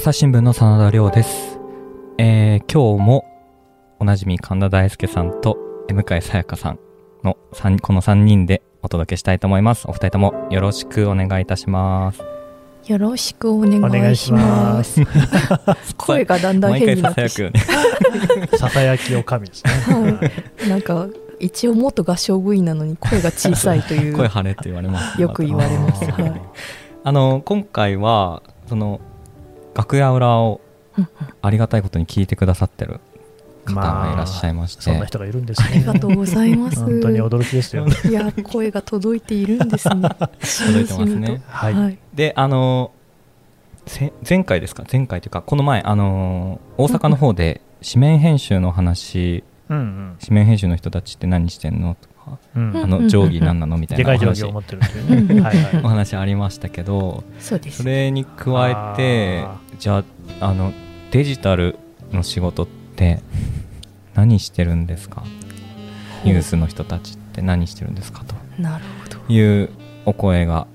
朝日新聞の真田亮です。えー、今日もおなじみ神田大輔さんと向井さやかさんの三この3人でお届けしたいと思います。お二人ともよろしくお願いいたします。よろしくお願いしいしま。ます 声がだんだん変になささってしやくよね。ささやきおかみですね。はいなんか一応元合唱部員なのに声が小さいという 声張れって言われます。よく言われます。はい。あの、今回は、その、楽屋裏をうんありがたいことに聞いてくださってる方がいらっしゃいまして、そんな人がいるんですありがね。とうございます。本当に驚きですよ。いや声が届いているんですね。届いてますねはい。はい。であのせ前回ですか？前回というかこの前あの大阪の方で紙面編集の話うん紙面編集の人たちって何してんのとかうん。うんあの定規何なのみたいなお話規を持ってるっていうね。はいおは話ありましたけどそうですそ。れに加えてあじゃああのデジタルの仕事って 何してるんですか？ニュースの人たちって何してるんですかとなるほど。いうお声が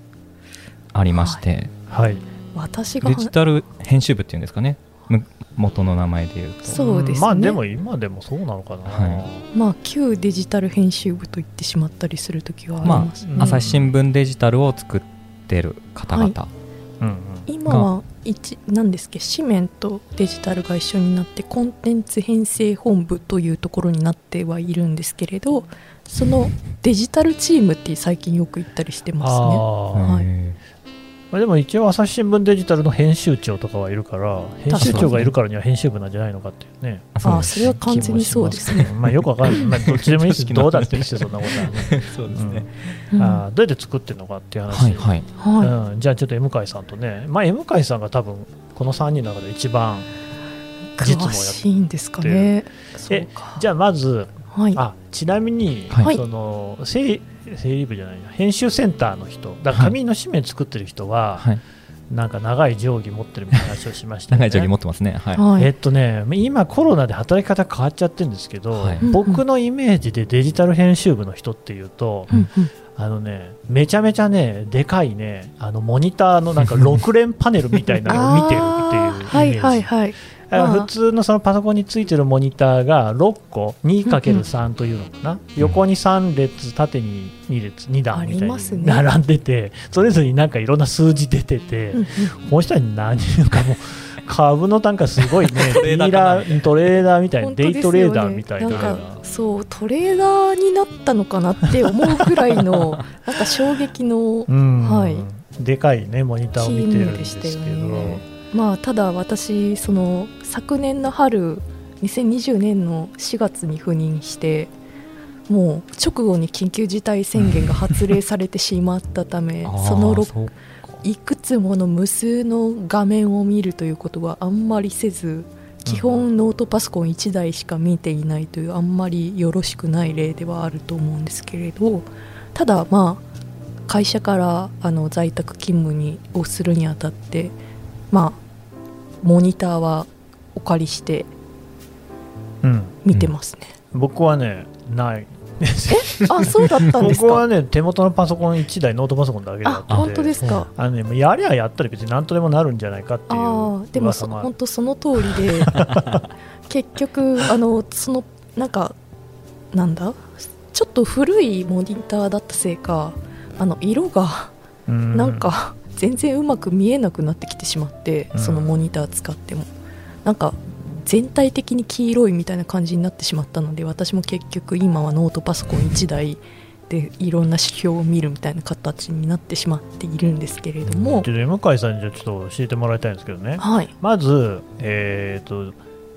ありまして、い。はい。私がデジタル編集部っていうんですかね？む元の名前で言うとそうですね。まあでも今でもそうなのかな。はまあ旧デジタル編集部と言ってしまったりする時はありまます。うんあ朝日新聞デジタルを作ってる方々、うんうん。今は一なんですっけ？紙面とデジタルが一緒になってコンテンツ編成本部というところになってはいるんですけれどそのデジタルチームって最近よく言ったりしてますね。はい。へまあでも一応朝日新聞デジタルの編集長とかはいるから、編集長がいるからには編集部なんじゃないのかっていうね。ーああそれは完全にそうですね。まあよくわかんない。まあどっちでもいいです。どうだっていいですよ、そんなことはね。そうですね、うんあーどうやって作ってるのかっていう話。はいはいはうん、じゃあちょっと M 井さんとね、まあ、M 井さんが多分この3人の中で一番い、実務をやっ詳しいんですかね。そうえか。じゃあまずはい。あちなみに、はいその整整理部じゃないな。編集センターの人。だから紙の紙面作ってる人は、はい。なんか長い定規持ってるみたいな話をしましたよね。長い定規持ってますね。はい、はい。えっとね今コロナで働き方変わっちゃってるんですけど、はい僕のイメージでデジタル編集部の人っていうと、うん。うんあのね、めちゃめちゃね、でかいね、あのモニターのなんか 6連パネルみたいなのを見てるっていうイメージ。はいはいはい。普通のそのパソコンについてるモニターが6個 2×3 というのかな、横に3列縦に2列2段みたいに並んでて、それぞれになんかいろんな数字出てて、うんうん。この人は何かもう株の単価すごいね。トレーダートレーダーみたいな、デイトレーダーみたいな。なんかそうトレーダーになったのかなって思うくらいの なんか衝撃のうん。はい。でかいねモニターを見てるんですけど、まあただ私その昨年の春2020年の4月に赴任してもう直後に緊急事態宣言が発令されてしまったため そのろそういくつもの無数の画面を見るということはあんまりせず基本ノートパソコン1台しか見ていないというあんまりよろしくない例ではあると思うんですけれどただまあ会社からあの在宅勤務にをするにあたってまあモニターはお借りしてうん。見てますね、僕はねない。あそうだったんです僕はかね手元のパソコン1台ノートパソコンだけだってあ本当ですか、あのねやりゃやったら別に何とでもなるんじゃないかっていうああでも本当その通りで 結局あのそのなんかなんだ？ちょっと古いモニターだったせいかあの色がうん。なんか全然うまく見えなくなってきてしまって、うん。そのモニター使っても。なんか全体的に黄色いみたいな感じになってしまったので私も結局今はノートパソコン1台でいろんな指標を見るみたいな形になってしまっているんですけれども、ちょっと向井さんにちょっと教えてもらいたいんですけどね。はい。まずえっ、と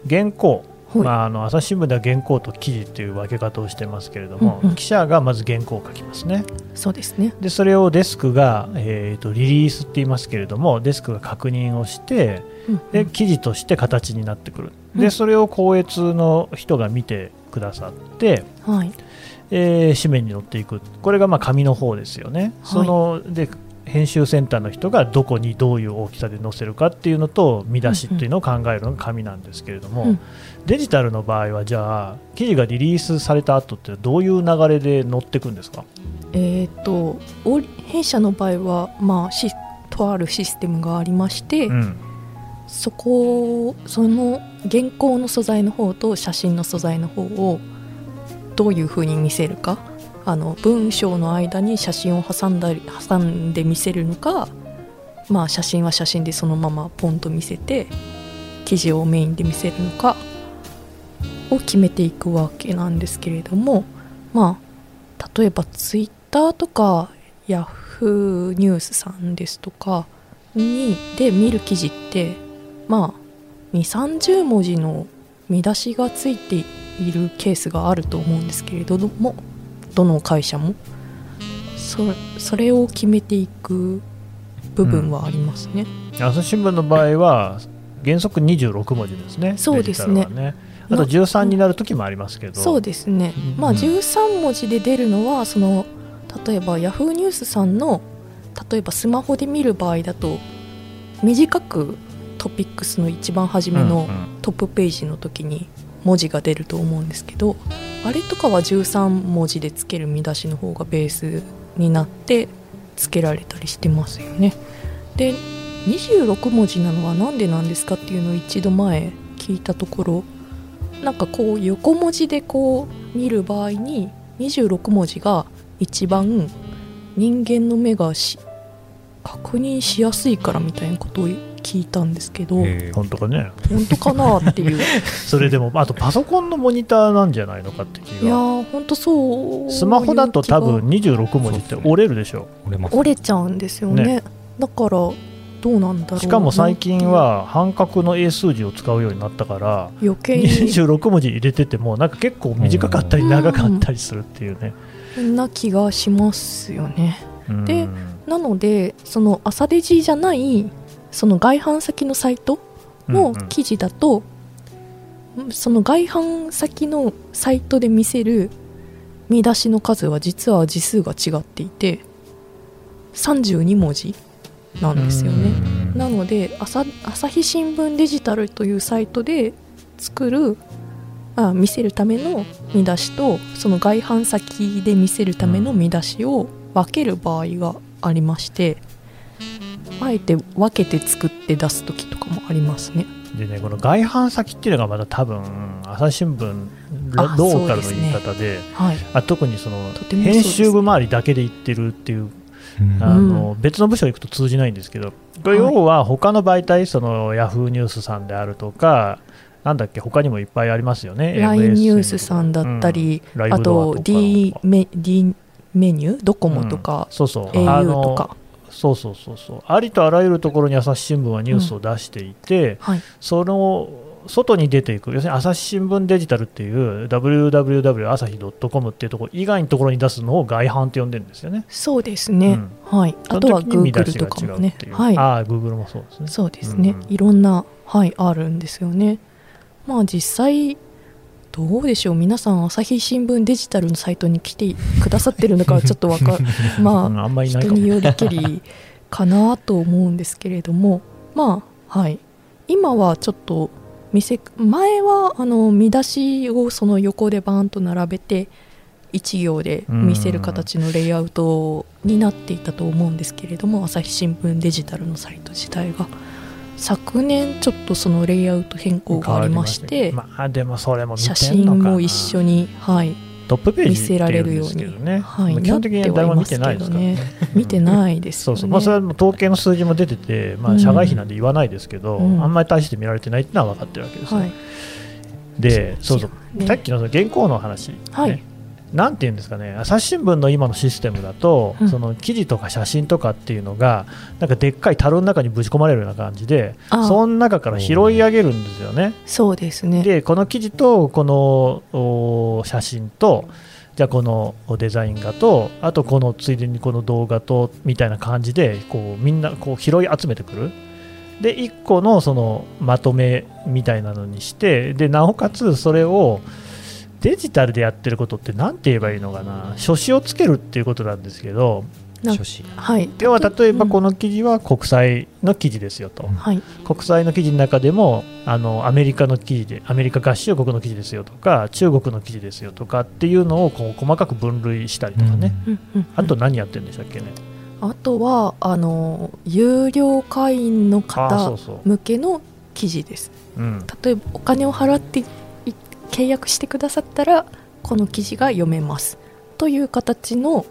原稿。はいまあ、あの朝日新聞では原稿と記事っていう分け方をしてますけれども、うんうん。記者がまず原稿を書きますね。そうですね。でそれをデスクが、えー、とリリースって言いますけれどもデスクが確認をしてうんで記事として形になってくる。うん。でそれを校閲の人が見てくださって、はい。えー紙面に載っていく。これがまあ紙の方ですよね、そので編集センターの人がどこにどういう大きさで載せるかっていうのと見出しっていうのを考えるのが紙なんですけれども、うん。デジタルの場合はじゃあ記事がリリースされた後ってどういう流れで載っていくんですか？えー、とお弊社の場合は、まあ、シとあるシステムがありまして、うん。そこその原稿の素材の方と写真の素材の方をどういう風に見せるかあの文章の間に写真を挟んだり挟んで見せるのかまあ写真は写真でそのままポンと見せて記事をメインで見せるのかを決めていくわけなんですけれどもまあ例えばツイッターとかヤフーニュースさんですとかにで見る記事ってまあ2 3 0文字の見出しがついているケースがあると思うんですけれどもどの会社も？そそれを決めていく部分はありますね、朝日新聞の場合は原則26文字ですね。そうですね。ね。あと13になる時もありますけど、そうですね、うん。まあ13文字で出るのはその例えばヤフーニュースさんの例えばスマホで見る場合だと短くトピックスの一番初めのうんうん。トップページの時に文字が出ると思うんですけどあれとかは13文字でつける見出しの方がベースになってつけられたりしてますよね。で26文字なのは何でなんですかっていうのを一度前聞いたところなんかこう横文字でこう見る場合に26文字が一番人間の目がし確認しやすいからみたいなことを聞いたんですけど本当かね？本当かなっていう。それでもあとパソコンのモニターなんじゃないのかって気いや本当そうスマホだと多分いう26文字って折れるでしょ。折れます。気が折れちゃうんですよね。ね。だからどうなんだろうなしかも最近は半角の英数字を使うようになったから余計に。26文字入れててもなんか結構短かったり長かったりするっていうね、な気がしますよね。うん。でなのでその朝デジじゃないその外販先のサイトの記事だと、その外販先のサイトで見せる見出しの数は実は字数が違っていて32文字なんですよね。なので朝朝日新聞デジタルというサイトで作るあ見せるための見出しとその外販先で見せるための見出しを分ける場合がありましてあえて分けて作って出す時とかもありますね。でねこの外販先っていうのがまた多分朝日新聞ロあローカルの言い方ではい、あ特にその編集部周りだけで言ってるっていううん。あの別の部署行くと通じないんですけどこれはい。要は他の媒体そのヤフーニュースさんであるとかなんだっけ他にもいっぱいありますよね LINE ニュースさんだったり、うんライブあと D メ D メニュードコモとか、そうそう。あ au のとか、そうそうそうそう。ありとあらゆるところに朝日新聞はニュースを出していて、はい、その外に出ていく。要するに朝日新聞デジタルっていう www 朝日 .com っていうところ以外のところに出すのを外販って呼んでるんですよね。そうですね、うん。はい、あとは Google しとかもね。はい、ああ Google もそうですね。そうですね、うんうん。いろんな、はい、あるんですよね。まあ実際どうでしょう。皆さん朝日新聞デジタルのサイトに来てくださってるのかはちょっとわか まあうんあ人によりけりかなと思うんですけれども。まあはい。今はちょっと見せ前はあの見出しをその横でバーンと並べて一行で見せる形のレイアウトになっていたと思うんですけれども朝日新聞デジタルのサイト自体が昨年ちょっとそのレイアウト変更がありましてまあでもそれも写真も一緒にはいトップページ見せられるようにね、はいまあ基本的に誰も見てないですからね。なってはい見てないですよね。そうそう。まあ、それはもう統計の数字も出てて、まあ、うん。社外費なんで言わないですけど、うん。あんまり大して見られてないっていうのは分かってるわけですよ、はい。でそうそう、ね。さっきのその原稿の話、ね。はいなんていうんですかね。朝日新聞の今のシステムだと、うん。その記事とか写真とかっていうのがなんかでっかい樽の中にぶち込まれるような感じであその中から拾い上げるんですよね。そうですね。でこの記事とこのお写真とじゃあこのデザイン画とあとこのついでにこの動画とみたいな感じでこうみんなこう拾い集めてくる。で1個のそのまとめみたいなのにしてでなおかつそれをデジタルでやってることって何て言えばいいのかな？書詞をつけるっていうことなんですけどな書士。はい。要は例えばこの、の記事は国際の記事ですよと、はい。国際の記事の中でもあのアメリカの記事でアメリカ合衆国の記事ですよとか中国の記事ですよとかっていうのをこう細かく分類したりとかね、うんうんあと何やってるんでしたっけね、あとはあの有料会員の方向けの記事です。うん。例えばお金を払ってい契約してくださったらこの記事が読めます。という形の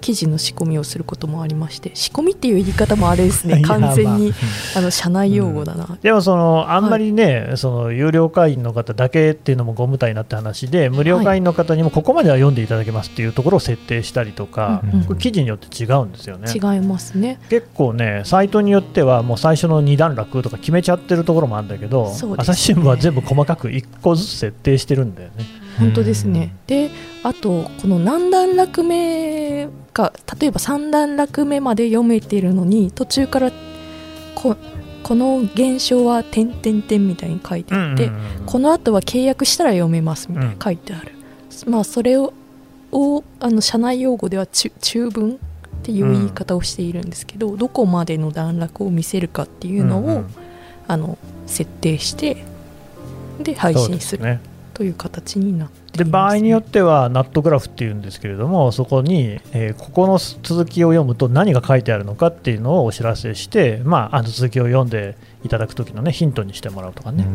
記事の仕込みをすることもありまして仕込みっていう言い方もあれですね。完全に、まあ、の社内用語だな、でもそのあんまりね、その有料会員の方だけっていうのもご無体になって話で無料会員の方にもここまでは読んでいただけますっていうところを設定したりとか、うんうん。これ記事によって違うんですよね。違いますね。結構ね、サイトによってはもう最初の2段落とか決めちゃってるところもあるんだけど、ね。朝日新聞は全部細かく1個ずつ設定してるんだよね。本当ですね、であとこの何段落目か例えば3段落目まで読めてるのに途中からここの現象は点々点みたいに書いてあって、うんうんうんこの後は契約したら読めますみたいに書いてある、まあそれををあの社内用語では中中文っていう言い方をしているんですけど、どこまでの段落を見せるかっていうのを、うんうんあの設定してで配信すすねという形になっています、で場合によってはナットグラフっていうんですけれどもそこに、えーここの続きを読むと何が書いてあるのかっていうのをお知らせして、まあ、あの続きを読んでいただく時の、ね、ヒントにしてもらうとかね、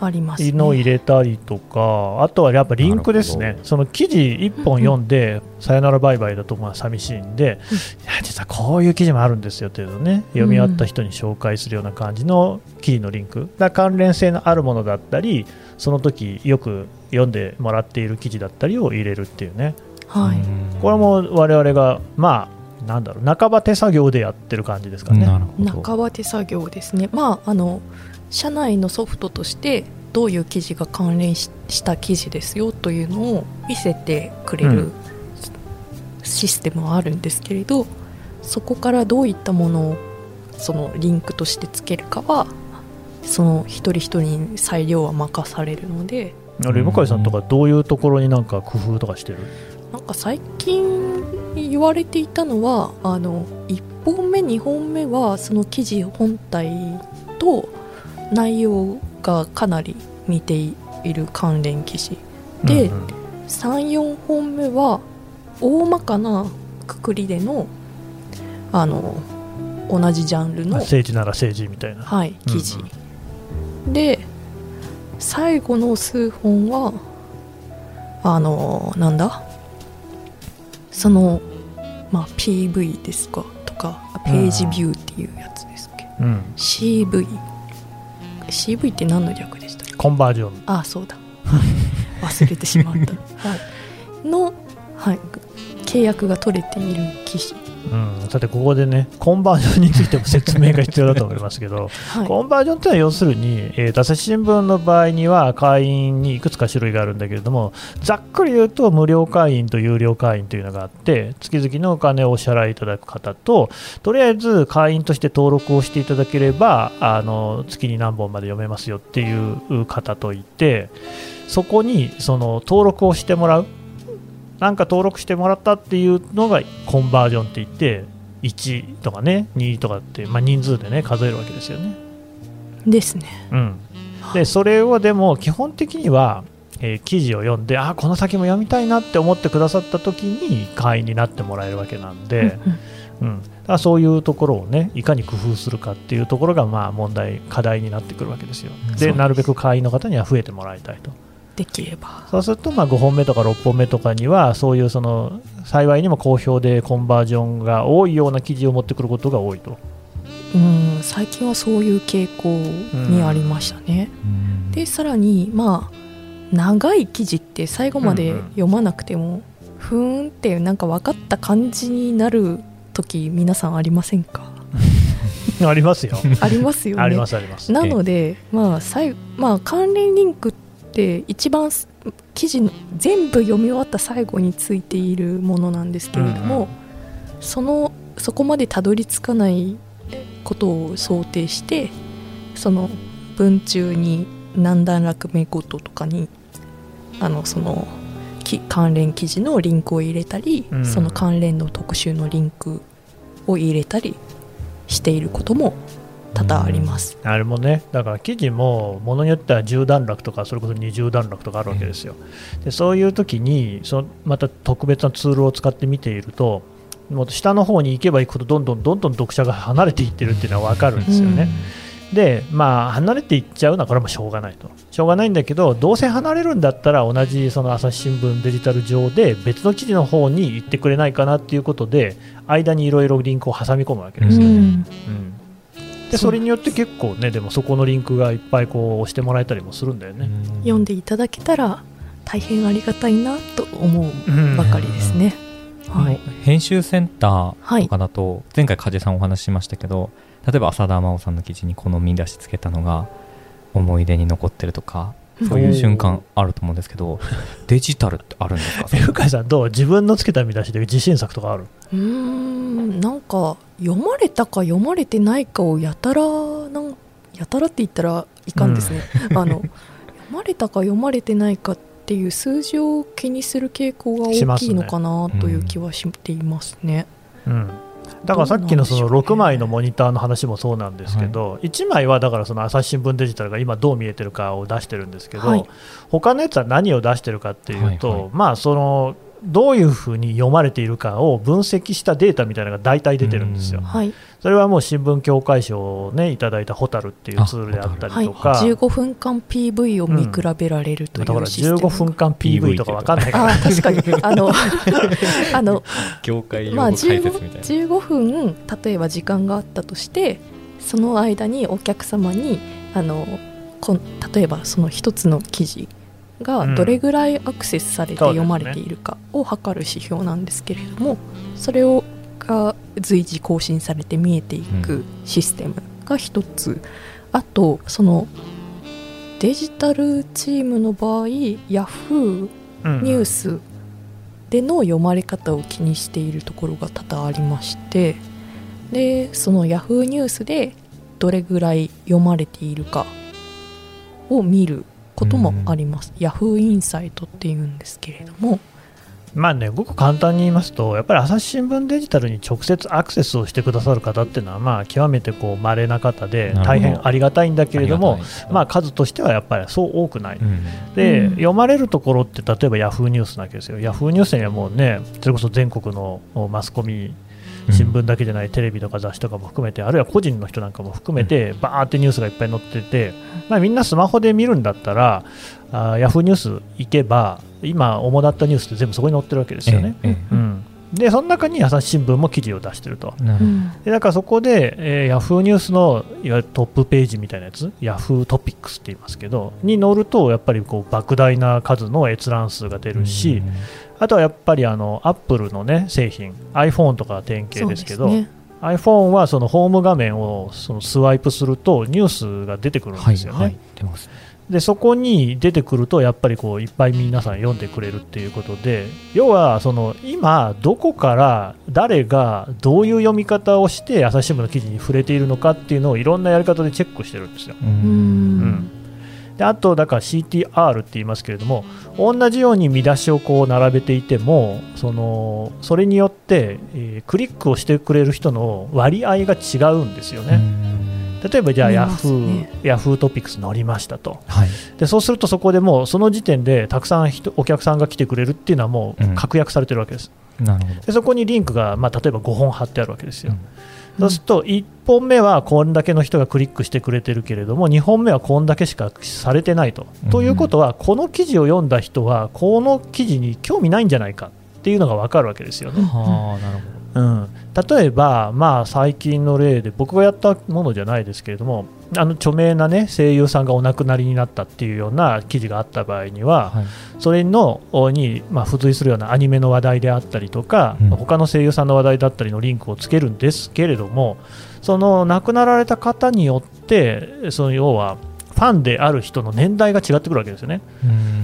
ありますね。のを入れたりとかあとはやっぱリンクですね。その記事1本読んで、さよならバイバイだとまあ寂しいんで、いや実はこういう記事もあるんですよっていうのをね読み終わった人に紹介するような感じの記事のリンク。だから関連性のあるものだったりその時よく読んでもらっている記事だったりを入れるっていうね。はい、これも我々がまあなんだろう半ば手作業でやってる感じですかね。なるほど。半ば手作業ですね。まああの社内のソフトとしてどういう記事が関連しした記事ですよというのを見せてくれうるシステムはあるんですけれど、そこからどういったものをそのリンクとしてつけるかはその一人一人に裁量は任されるのであれ向井さんとかどういうところになんか工夫とかしてる？なんか最近言われていたのはあの1本目2本目はその記事本体と内容がかなり似ている関連記事で、うんうん。34本目は大まかなくくりでのあの同じジャンルの、政治なら政治みたいな。はい、記事、で最後の数本はあのなんだ？その、まあ、PV ですか？とかページビューっていうやつですっけ、うん、CV CV って何の略でしたっけ？コンバージョン。あそうだ。忘れてしまった、はい、の、はい、契約が取れている記事、うん、さてここでねコンバージョンについても説明が必要だと思いますけど、はい、コンバージョンというのは要するに、えー、朝日新聞の場合には会員にいくつか種類があるんだけれどもざっくり言うと無料会員と有料会員というのがあって月々のお金をお支払いいただく方ととりあえず会員として登録をしていただければあの月に何本まで読めますよっていう方といてそこにその登録をしてもらうなんか登録してもらったっていうのがコンバージョンって言って1とかね2とかって、まあ、人数でね数えるわけですよね。ですね。うん、でそれをでも基本的には、えー記事を読んであこの先も読みたいなって思ってくださった時に会員になってもらえるわけなんで、うんうん、だからそういうところをねいかに工夫するかっていうところがまあ問題課題になってくるわけですよ。でなるべく会員の方には増えてもらいたいとできれば。そうするとまあ5本目とか6本目とかにはそういうその幸いにも好評でコンバージョンが多いような記事を持ってくることが多いと。うん最近はそういう傾向にありましたね、うん。でさらにまあ長い記事って最後まで読まなくても、ふーんってなんか分かった感じになる時皆さんありませんか？ありますよ。ありますよね。ありますあります。なので、まあ最まあ、関連リンクって一番す記事の全部読み終わった最後についているものなんですけれども、うんうん。そのそこまでたどり着かないことを想定してその文中に何段落目ごととかにあのそのき関連記事のリンクを入れたり、うん。その関連の特集のリンクを入れたりしていることも多々あります。あれもね、だから記事もものによっては10段落とか、それこそ20段落とかあるわけですよ。でそういう時にそのまた特別なツールを使って見ていると、もう下の方に行けば行くほど、どんどんどんどん読者が離れていってるっていうのは分かるんですよね。でまあ離れていっちゃうのはこれはもうしょうがないと。しょうがないんだけどどうせ離れるんだったら同じその朝日新聞デジタル上で別の記事の方に行ってくれないかなっていうことで間にいろいろリンクを挟み込むわけですよね、うん。うんでそれによって結構ねでもそこのリンクがいっぱいこう押してもらえたりもするんだよね、読んでいただけたら大変ありがたいなと思うばかりですね。はい、編集センタはいーとかだと、前回梶さんお話ししましたけど例えば浅田真央さんの記事にこの見出しつけたのが思い出に残ってるとかそういう瞬間あると思うんですけど デジタルってあるんですか？え深井さんどう自分のつけた見出しで自信作とかある？うーんなんか読まれたか読まれてないかをやたらなんやたらって言ったらいかんですね、あの読まれたか読まれてないかっていう数字を気にする傾向が大きいのかなという気はしていますね。うんだからさっきのそのどうなんでしょうね。6枚のモニターの話もそうなんですけど、1枚はだからその朝日新聞デジタルが今どう見えてるかを出してるんですけど、はい。他のやつは何を出してるかっていうと、はいはい。まあそのどういうふうに読まれているかを分析したデータみたいなのが大体出てるんですよ。うん。はい、それはもう新聞協会賞をねいただいたホタルっていうツールであったりはい、とか、15分間 PV を見比べられるといだからうシステム、15分間 PV とかわかんないから。確かに。あの あの業界まあ、解説みたいな、15, 15分例えば時間があったとしてその間にお客様にあのこん例えばその一つの記事がどれぐらいアクセスされて読まれているかを測る指標なんですけれどもそれをが随時更新されて見えていうくん。システムが一つ、あとそのデジタルチームの場合 Yahoo! うんニュースでの読まれ方を気にしているところが多々ありましてでその Yahoo! ニュースでどれぐらい読まれているかを見ることもあります、Yahoo インサイトっていうんですけれどもまあね、ごく簡単に言いますと、やっぱり朝日新聞デジタルに直接アクセスをしてくださる方っていうのは、まあ、極めてこう稀な方で、大変ありがたいんだけれどもありが、たいまあ、数としてはやっぱりそう多くない。うんで、うん読まれるところって、例えばヤフーニュースなわけですよ。ヤフーニュースにはもうね、それこそ全国のマスコミ、新聞だけじゃないテレビとか雑誌とかも含めて、あるいは個人の人なんかも含めて、バーってニュースがいっぱい載ってて、まあ、みんなスマホで見るんだったら、あヤフーニュース行けば、今、主だったニュースって全部そこに載ってるわけですよね。えええうん、でその中に朝日新聞も記事を出してると。でだからそこで、えー、ヤフーニュースのいわゆるトップページみたいなやつ、ヤフートピックスって言いますけど、に載ると、やっぱりこう莫大な数の閲覧数が出るし、あとはやっぱりあのアップルの、ね、製品、iPhone とかは典型ですけど、iPhone はそのホーム画面をそのスワイプすると、ニュースが出てくるんはいですよね。はい出ますでそこに出てくるとやっぱりこういっぱい皆さん読んでくれるっていうことで要はその今どこから誰がどういう読み方をして朝日新聞の記事に触れているのかっていうのをいろんなやり方でチェックしてるんですよ。ううんんであとだから CTR って言いますけれども同じように見出しをこう並べていてもそのそれによって、えークリックをしてくれる人の割合が違うんですよね。例えばじゃあ見ヤフますね。ー、ヤフートピックス乗りましたと。はい。でそうするとそこでもうその時点でたくさん人お客さんが来てくれるっていうのはもううん。確約されてるわけです、なるほど。でそこにリンクが、まあ、例えば5本貼ってあるわけですよ、うんそうすると1本目はこんだけの人がクリックしてくれてるけれども2本目はこんだけしかされてないと。うんということはこの記事を読んだ人はこの記事に興味ないんじゃないかっていうのが分かるわけですよね。はあなるほうん、例えば、まあ、最近の例で僕がやったものじゃないですけれどもあの著名な、ね、声優さんがお亡くなりになったっていうような記事があった場合には、どはい。それのに、まあ、付随するようなアニメの話題であったりとか、うん。他の声優さんの話題だったりのリンクをつけるんですけれどもその亡くなられた方によってその要はファンである人の年代が違ってくるわけですよね。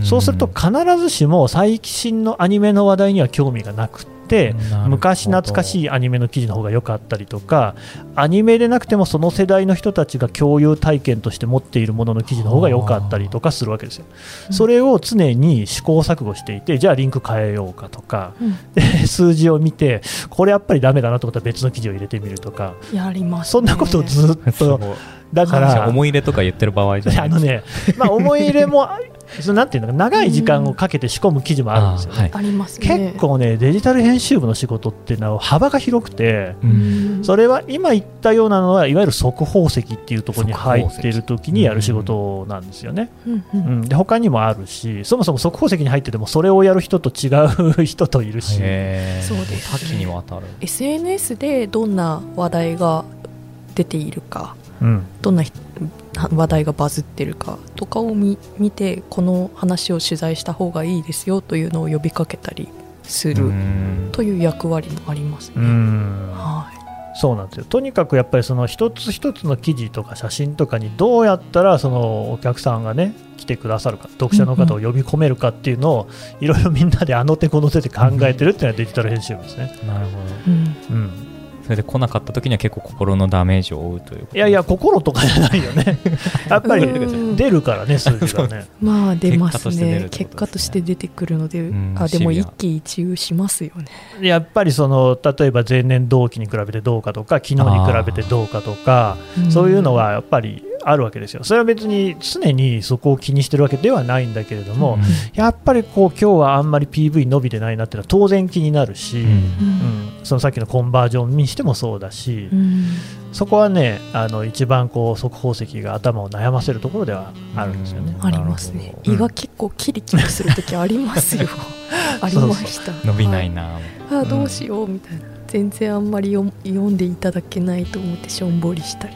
ん。そうすると必ずしも最新のアニメの話題には興味がなくって昔懐かしいアニメの記事の方が良かったりとかアニメでなくてもその世代の人たちが共有体験として持っているものの記事の方が良かったりとかするわけですよ。うん。それを常に試行錯誤していてじゃあリンク変えようかとかうん。で数字を見てこれやっぱりダメだなと思ったら別の記事を入れてみるとか。やります、ね、そんなことをずっと だから思い入れとか言ってる場合じゃないあのね、まあ、思い入れもそのなんていうのか長い時間をかけて仕込む記事もあるんですよね、あはい。ありますね。結構ねデジタル編集部の仕事っていうのは幅が広くてそれは今言ったようなのはいわゆる速報石っていうところに入っている時にやる仕事なんですよね、うんううん。ん、で他にもあるしそもそも速報石に入っててもそれをやる人と違う人といるし、へー。そうですね。多岐にわたる。SNS でどんな話題が出ているかうん。どんなひ話題がバズってるかとかを見見てこの話を取材した方がいいですよというのを呼びかけたりするうん。という役割もありますね。うん。はそうなんですよ。とにかくやっぱりその一つ一つの記事とか写真とかにどうやったらそのお客さんがね来てくださるか読者の方を呼び込めるかっていうのをいろいろみんなであの手この手で考えてるっていうのはデジタル編集部ですね。なるほどいうん。うんそれで来なかった時には結構心のダメージを負うといういやいや、心とかじゃないよね。やっぱりうん。出るからね、数字がね。まあ出ます結果として出るね。結果として出てくるので、うん。あでも一喜一憂しますよね。やっぱりその、例えば前年同期に比べてどうかとか、昨日に比べてどうかとか、そういうのはやっぱりあるわけですよ。それは別に常にそこを気にしてるわけではないんだけれども、うん。やっぱりこう今日はあんまり PV 伸びてないなっていうのは当然気になるし、うん。うん。うんそのさっきのコンバージョンにしてもそうだし、うん。そこはね、あの一番こう速報石が頭を悩ませるところではあるんですよね。うん。ありますね。胃が結構キリキリする時ありますよ。ありました。伸びないな、あどうしようみたいな。全然あんまり読読んでいただけないと思ってしょんぼりしたり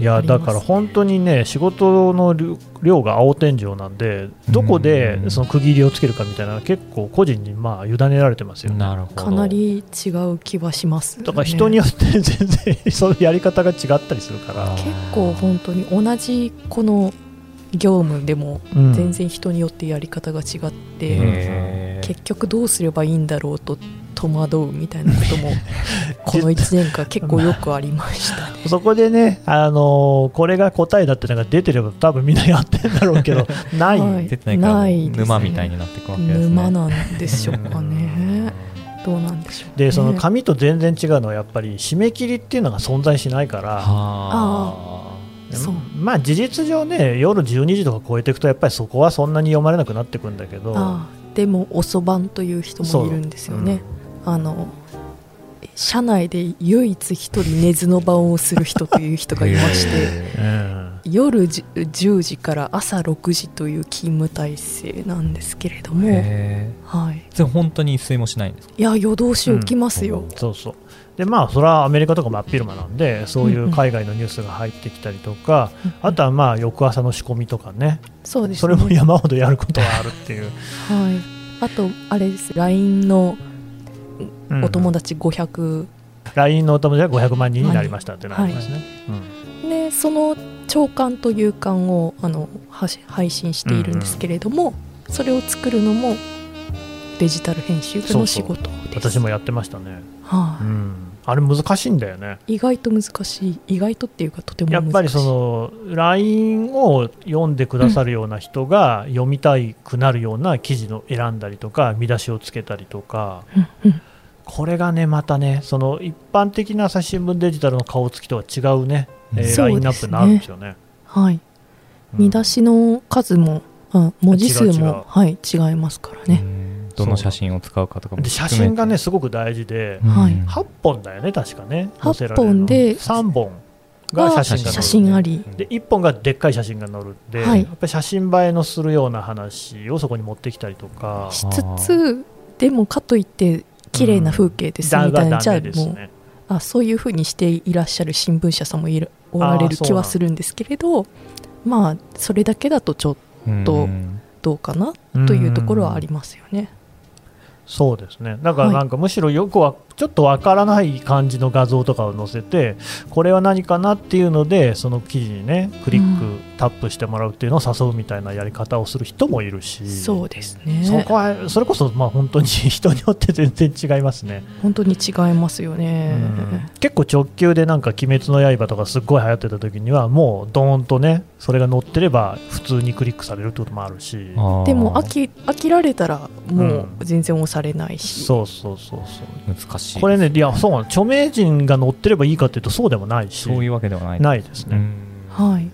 いやだから本当にね仕事の量量が青天井なんでどこでうん。その区切りをつけるかみたいなのは結構個人にまあ委ねられてますよ。ねなるほど。かなり違う気はします、ね、だから人によって全然そのやり方が違ったりするから、結構本当に同じこの業務でもうん。全然人によってやり方が違って、結局どうすればいいんだろうと戸惑うみたいなことも この1年間結構よくありましたね。そこでね、あのーこれが答えだってのが出てれば多分みんなやってんだろうけど ない、はい。出てないから沼みたいになっていくわけですね。沼なんでしょうかね。どうなんでしょう、ね。でその紙と全然違うのはやっぱり締め切りっていうのが存在しないから、はそう。まあ事実上ね夜12時とか超えていくとやっぱりそこはそんなに読まれなくなってくんだけど。でも遅番という人もいるんですよね。あの社内で唯一一人寝ずの番をする人という人がいましてうん 夜じ10時から朝6時という勤務体制なんですけれども、へはい、ーそれ本当に一睡もしないんですか？いや夜通し起きますよ、そうそう。でまあそれはアメリカとか真っ昼間なんでそういう海外のニュースが入ってきたりとか、あとはまあ翌朝の仕込みとかね。そうですね。それも山ほどやることはあるっていう、はい、あとあれです。LINE のうんお友達500、LINE のお友達が500万人になりましたってなりますね、でその長官という刊をあの配信しているんですけれども、それを作るのもデジタル編集部の仕事です。私もやってましたね、はい。うん、あれ難しいんだよね。意外と難しい。意外とっていうかとても難しい。やっぱりその LINE を読んでくださるような人が読みたくなるような記事の選んだりとか見出しをつけたりとかうんうんこれがねまたねその一般的な朝日新聞デジタルの顔つきとは違うね、えーそうですねラインナップになるんですよね。はい。うん。見出しの数も、あ文字数もはい、違いますからね、うん。どの写真を使うかとかもで写真がねすごく大事で、はい。うん8本だよね確かね。8載せられるの。本で3本が写真が写真あり。で1本がでっかい写真が載るんで、はい。やっぱり写真映えのするような話をそこに持ってきたりとか。しつつでもかといって綺麗な風景ですみたいな、じゃあもうね。あそういうふうにしていらっしゃる新聞社さんもいるおられる気はするんですけれどまあそれだけだとちょっとうん。どうかな？というところはありますよね。そうですね。だからなんかむしろよくはちょっとわからない感じの画像とかを載せてこれは何かなっていうのでその記事にねクリック、うん。タップしてもらうっていうのを誘うみたいなやり方をする人もいるし。そうですね。そこはそれこそまあ本当に 人によって全然違いますね、本当に違いますよね。うん。結構直球でなんか「鬼滅の刃」とかすっごい流行ってた時にはもうドーンとねそれが載ってれば普通にクリックされるってこともあるし。でも飽き飽きられたらもう全然押されないし、そうそうそうそう。難しいこれねいやそう著名人が載ってればいいかっていうとそうでもないし。そういうわけではない。ないですね、うん。はい。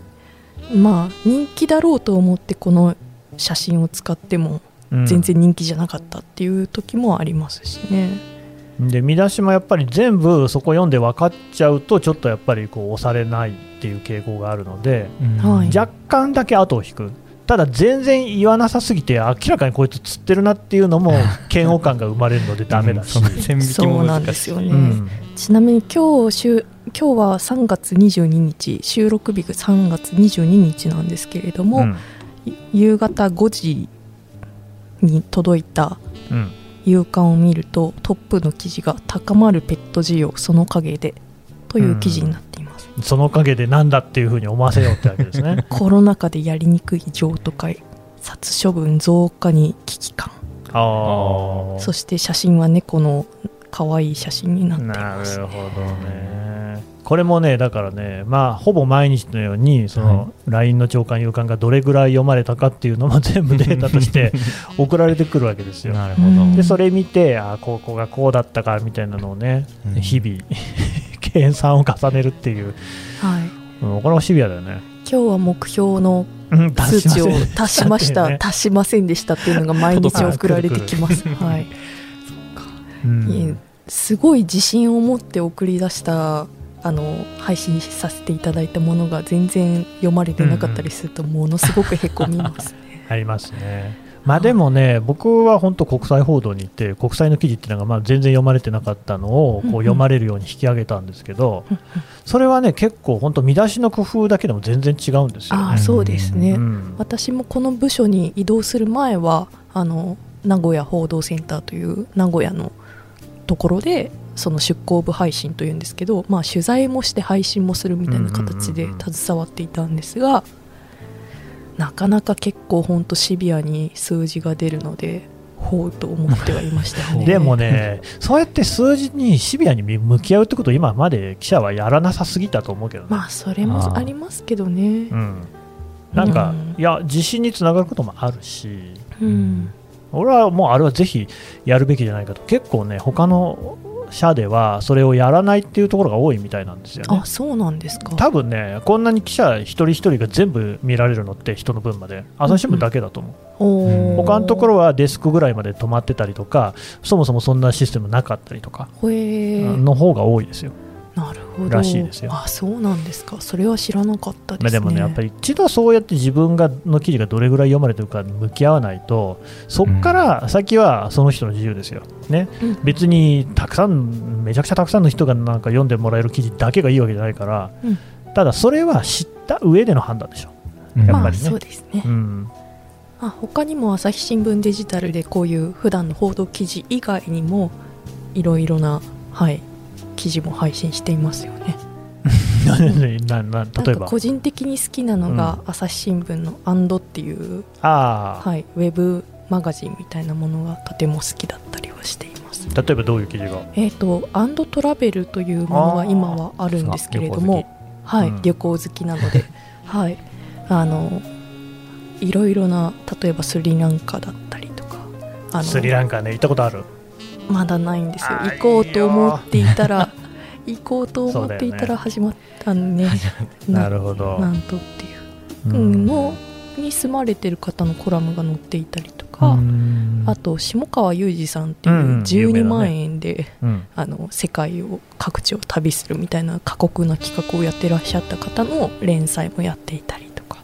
まあ人気だろうと思ってこの写真を使ってもうん。全然人気じゃなかったっていう時もありますしね、で見出しもやっぱり全部そこ読んで分かっちゃうとちょっとやっぱりこう押されないっていう傾向があるのではい。若干だけ後を引くただ全然言わなさすぎて明らかにこいつ釣ってるなっていうのも嫌悪感が生まれるのでダメだし。そ、の線引きも難しい。そうなんですよね。うん。ちなみに今日週今日は3月22日収録日が3月22日なんですけれども、うん。い夕方5時に届いたうん。夕刊を見るとトップの記事が「高まるペット需要その陰で」という記事になってその陰でなんだっていうふうに思わせようってわけですね。コロナ禍でやりにくい譲渡会殺処分増加に危機感。ああそして写真は猫の可愛い写真になっていなます。るほどね。これもねだからねまあほぼ毎日のようにその LINE の長官夕刊がどれぐらい読まれたかっていうのも全部データとして 送られてくるわけですよ。なるほど、うんでそれ見てあここがこうだったかみたいなのをね、うん。日々計算を重ねるっていう、はい。うん、これもシビアだよね。今日は目標のうん数値を達しました。ね 達しませんでしたっていうのが毎日送られてきます。はい。うん。すごい自信を持って送り出したあの配信させていただいたものが全然読まれてなかったりするとものすごくへこみますね。ありますね。まあでもね、僕は本当国際報道に行って国際の記事っていうのがまあ全然読まれてなかったのをうん。うこうん読まれるように引き上げたんですけど、それはね結構本当見出しの工夫だけでも全然違うんですよ。ね。ああそうですね、うん。私もこの部署に移動する前はあの名古屋報道センターという名古屋のところでその出向部配信というんですけど、まあ、取材もして配信もするみたいな形でうんうんうんうん。携わっていたんですが、なかなか結構本当シビアに数字が出るのでほうと思ってはいましたよね。でもね、そうやって数字にシビアに向き合うってことを今まで記者はやらなさすぎたと思うけどね。まあそれもありますけどね。うん、なんか、うんいや自信につながることもあるし、うん俺はもうあれはぜひやるべきじゃないかと結構ね他の社ではそれをやらないっていうところが多いみたいなんですよね。あそうなんですか。多分ねこんなに記者一人一人が全部見られるのって人の分まで朝日新聞だけだと思う、おー他のところはデスクぐらいまで止まってたりとかそもそもそんなシステムなかったりとかの方が多いですよ、なるほど。らしいですよ。あそうなんですか。それは知らなかったですね。まあでもねやっぱり一度そうやって自分がの記事がどれぐらい読まれてるかに向き合わないとそこから先はその人の自由ですよ、ね、うん別にたくさんめちゃくちゃたくさんの人がなんか読んでもらえる記事だけがいいわけじゃないから、うん。ただそれは知った上での判断でしょ、やっぱりね。そうですね、うん、あ他にも朝日新聞デジタルでこういう普段の報道記事以外にもいろいろな、はい、記事も配信していますよね。なな例えば。か個人的に好きなのが、朝日新聞の「アンドっていう、はい、ウェブマガジンみたいなものがとても好きだったりはしています。例えばどういう記事が？えっ、とアンドトラベルというものが今はあるんですけれどもはい、うん。旅行好きなので、はい、あのいろいろな例えばスリランカだったりとかスリランカね行ったことあるまだないんですよ。行こうと思っていたら 行こうと思っていたら始まったんね なるほど。なんとっていう、ううんのに住まれてる方のコラムが載っていたりとか、うん。あと下川雄二さんっていうんうんう有名だね。12万円で、うん。あの世界を各地を旅するみたいな過酷な企画をやってらっしゃった方の連載もやっていたりとか。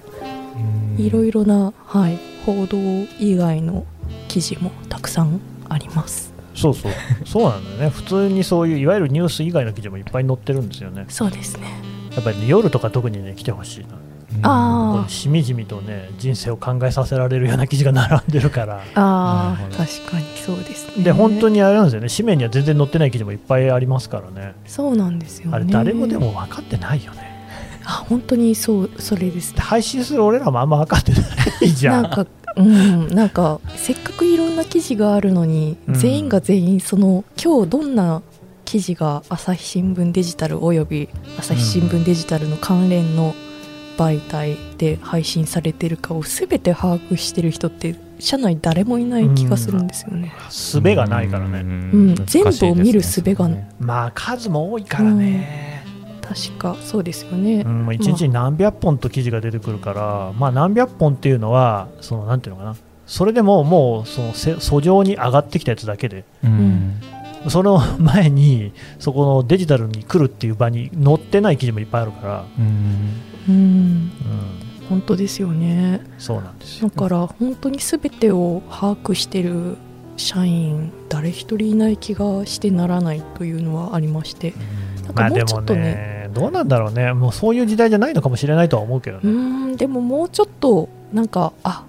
いろいろな、はい、報道以外の記事もたくさんありますそうそう。そうなんだよね。普通にそういういわゆるニュース以外の記事もいっぱい載ってるんですよね。そうですね。やっぱり、ね、夜とか特にね来てほしいな。こあうしみじみとね人生を考えさせられるような記事が並んでるから。ああ確かにそうですね。で本当ににあれなんですよね。紙面には全然載ってない記事もいっぱいありますからね。そうなんですよね。あれ誰もでも分かってないよね。あ本当にそうそれです。で配信する俺らもあんま分かってないじゃん。なんかうんなんかせっかくいろんな記事があるのに、うん。全員が全員その今日どんな記事が朝日新聞デジタルおよび朝日新聞デジタルの関連の媒体で配信されてるかを全て把握してる人って社内誰もいない気がするんですよね、術がないからね。うん。全部を見る術がね。まあ数も多いからね確かそうですよね、うん、1日に何百本と記事が出てくるから、まあ、何百本っていうのはそのなんていうのかな。それでももうそのせ訴状に上がってきたやつだけで。うん。その前にそこのデジタルに来るっていう場に載ってない記事もいっぱいあるから、うん。うんうん、本当ですよね。そうなんですよ。だから本当に全てを把握してる社員誰一人いない気がしてならないというのはありましてなんかもまあでもうちょっとね。ねどうなんだろうね。もうそういう時代じゃないのかもしれないとは思うけどうね、ーんでももうちょっとなんかあ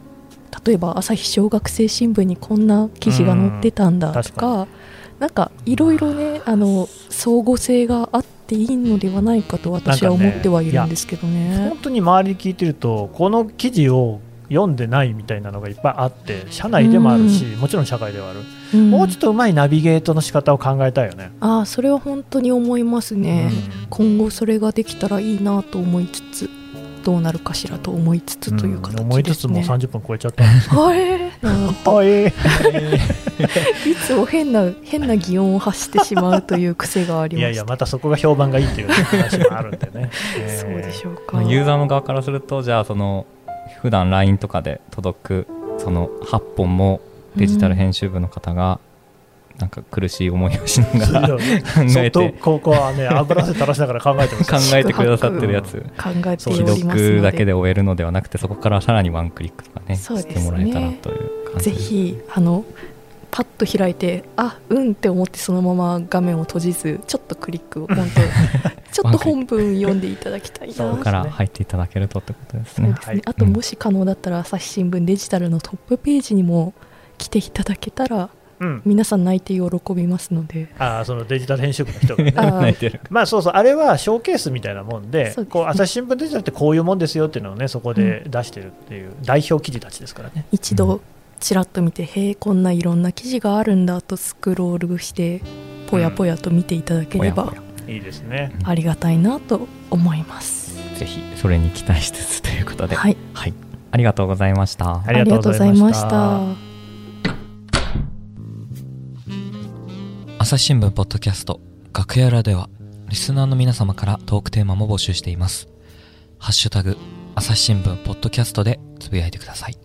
例えば朝日小学生新聞にこんな記事が載ってたんだとかなんかいろいろねあの相互性があっていいのではないかと私は思ってはいるんですけどね。本当に周りに聞いてるとこの記事を読んでないみたいなのがいっぱいあって社内でもあるし、もちろん社会ではある、うん。もうちょっとうまいナビゲートの仕方を考えたいよね、ああそれは本当に思いますね、うん。今後それができたらいいなと思いつつどうなるかしらと思いつつという形ですね、思いつつもう30分超えちゃった。はい。なんとはい。いつも変な変な擬音を発してしまうという癖がありましたいやいやまたそこが評判がいいっていう話もあるんでね、えー。そうでしょうか。ユーザーの側からするとじゃあその普段 LINE とかで届くその8本もデジタル編集部の方がなんか苦しい思いをしながら考そっとえてここはね油汗垂らしながら考えてます考えてくださってるやつ考えて既読だけで終えるのではなくてそこからさらにワンクリックとかねねしてもらえたらという感じぜひあのパッと開いてあうんって思ってそのまま画面を閉じずちょっとクリックを本当ちょっと本文読んでいただきたいなそこから入っていただけるとってことですねですね、はいあともし可能だったら朝日新聞デジタルのトップページにも来ていただけたらうん、皆さん泣いて喜びますので。あーそのデジタル編集部の人がね。あー。泣いてる。まあそうそう。あれはショーケースみたいなもんでね。こう朝日新聞デジタルってこういうもんですよっていうのをねそこで出してるっていう代表記事たちですからね。一度ちらっと見て、へえこんないろんな記事があるんだとスクロールしてぽやぽやと見ていただければぽやぽいいですね。ありがたいなと思います。ぜひそれに期待しつつということで、はい、はい、ありがとうございました。ありがとうございました。ありがとうございました。朝日新聞ポッドキャスト楽屋裏ではリスナーの皆様からトークテーマも募集しています。ハッシュタグ朝日新聞ポッドキャストでつぶやいてください。